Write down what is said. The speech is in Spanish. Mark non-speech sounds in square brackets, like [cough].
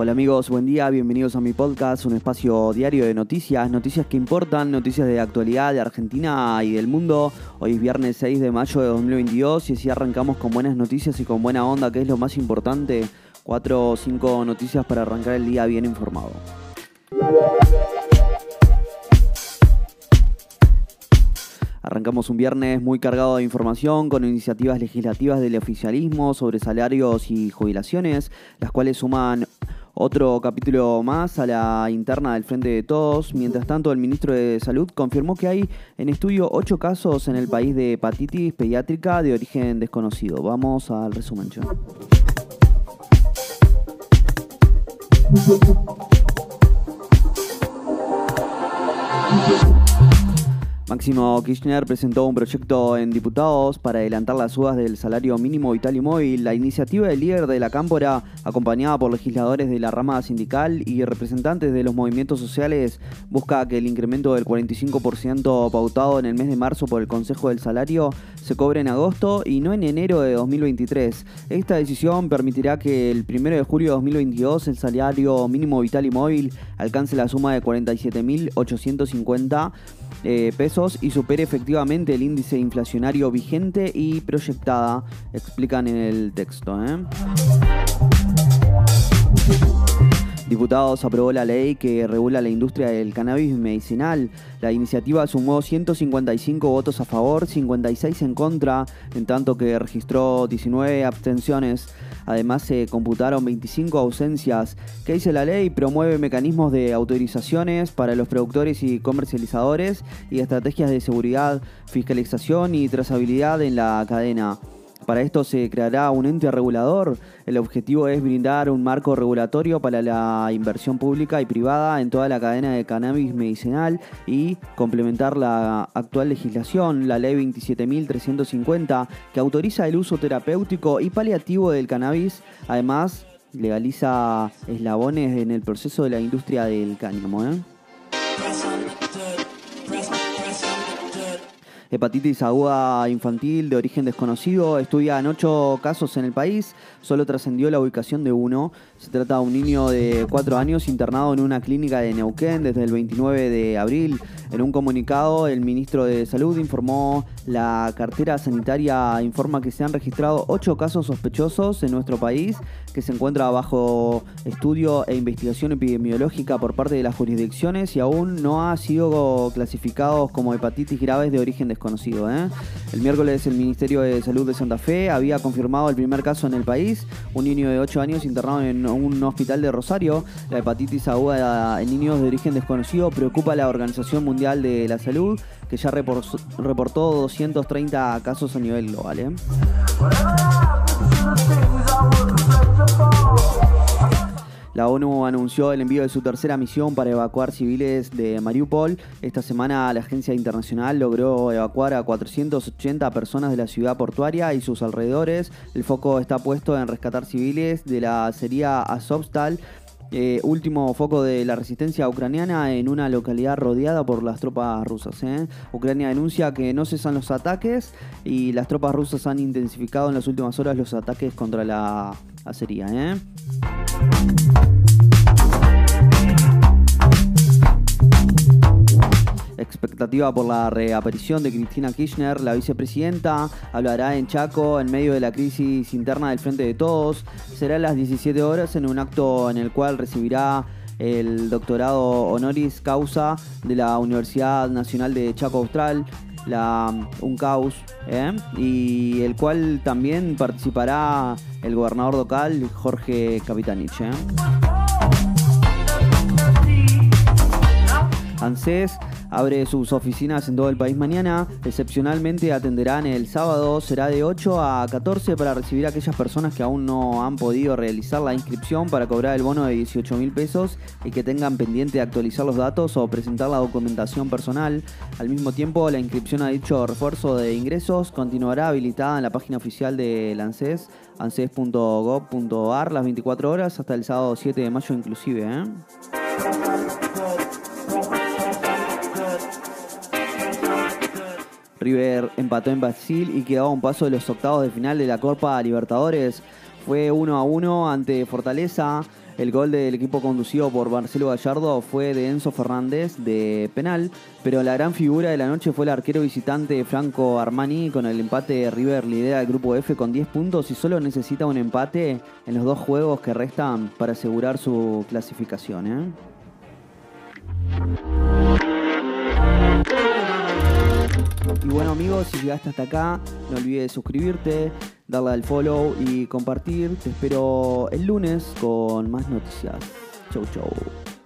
Hola amigos, buen día, bienvenidos a mi podcast, un espacio diario de noticias, noticias que importan, noticias de actualidad de Argentina y del mundo. Hoy es viernes 6 de mayo de 2022 y así arrancamos con buenas noticias y con buena onda, que es lo más importante. Cuatro o cinco noticias para arrancar el día bien informado. Arrancamos un viernes muy cargado de información con iniciativas legislativas del oficialismo sobre salarios y jubilaciones, las cuales suman otro capítulo más a la interna del Frente de Todos. Mientras tanto, el ministro de Salud confirmó que hay en estudio ocho casos en el país de hepatitis pediátrica de origen desconocido. Vamos al resumen. [laughs] Máximo Kirchner presentó un proyecto en diputados para adelantar las subas del salario mínimo vital y móvil. La iniciativa del líder de la Cámpora, acompañada por legisladores de la rama sindical y representantes de los movimientos sociales, busca que el incremento del 45% pautado en el mes de marzo por el Consejo del Salario se cobre en agosto y no en enero de 2023. Esta decisión permitirá que el 1 de julio de 2022 el salario mínimo vital y móvil alcance la suma de 47.850 eh, pesos y supere efectivamente el índice inflacionario vigente y proyectada, explican en el texto. ¿eh? Diputados aprobó la ley que regula la industria del cannabis medicinal. La iniciativa sumó 155 votos a favor, 56 en contra, en tanto que registró 19 abstenciones. Además se computaron 25 ausencias. ¿Qué dice la ley? Promueve mecanismos de autorizaciones para los productores y comercializadores y estrategias de seguridad, fiscalización y trazabilidad en la cadena. Para esto se creará un ente regulador. El objetivo es brindar un marco regulatorio para la inversión pública y privada en toda la cadena de cannabis medicinal y complementar la actual legislación, la ley 27.350, que autoriza el uso terapéutico y paliativo del cannabis. Además, legaliza eslabones en el proceso de la industria del cáñamo. Hepatitis aguda infantil de origen desconocido. Estudia en ocho casos en el país, solo trascendió la ubicación de uno. Se trata de un niño de cuatro años internado en una clínica de Neuquén desde el 29 de abril. En un comunicado, el ministro de Salud informó la cartera sanitaria informa que se han registrado ocho casos sospechosos en nuestro país que se encuentra bajo estudio e investigación epidemiológica por parte de las jurisdicciones y aún no ha sido clasificados como hepatitis graves de origen desconocido. ¿Eh? El miércoles el Ministerio de Salud de Santa Fe había confirmado el primer caso en el país, un niño de 8 años internado en un hospital de Rosario. La hepatitis aguda en niños de origen desconocido preocupa a la Organización Mundial de la Salud, que ya reportó 230 casos a nivel global. ¿eh? La ONU anunció el envío de su tercera misión para evacuar civiles de Mariupol. Esta semana la agencia internacional logró evacuar a 480 personas de la ciudad portuaria y sus alrededores. El foco está puesto en rescatar civiles de la acería Azovstal. Eh, último foco de la resistencia ucraniana en una localidad rodeada por las tropas rusas. ¿eh? Ucrania denuncia que no cesan los ataques y las tropas rusas han intensificado en las últimas horas los ataques contra la acería. ¿eh? Por la reaparición de Cristina Kirchner, la vicepresidenta, hablará en Chaco en medio de la crisis interna del Frente de Todos. Será a las 17 horas en un acto en el cual recibirá el doctorado honoris causa de la Universidad Nacional de Chaco Austral, la UNCAUS, ¿eh? y el cual también participará el gobernador local Jorge Capitanich. ¿eh? Abre sus oficinas en todo el país mañana. Excepcionalmente atenderán el sábado, será de 8 a 14 para recibir a aquellas personas que aún no han podido realizar la inscripción para cobrar el bono de 18 mil pesos y que tengan pendiente de actualizar los datos o presentar la documentación personal. Al mismo tiempo, la inscripción a dicho refuerzo de ingresos continuará habilitada en la página oficial de ANSES, anses.gov.ar, las 24 horas hasta el sábado 7 de mayo inclusive. ¿eh? River empató en Brasil y quedó a un paso de los octavos de final de la Copa Libertadores. fue 1 a 1 ante Fortaleza. El gol del equipo conducido por Marcelo Gallardo fue de Enzo Fernández de penal, pero la gran figura de la noche fue el arquero visitante Franco Armani con el empate River lidera el grupo F con 10 puntos y solo necesita un empate en los dos juegos que restan para asegurar su clasificación. ¿eh? Y bueno amigos, si llegaste hasta acá, no olvides suscribirte, darle al follow y compartir. Te espero el lunes con más noticias. Chau chau.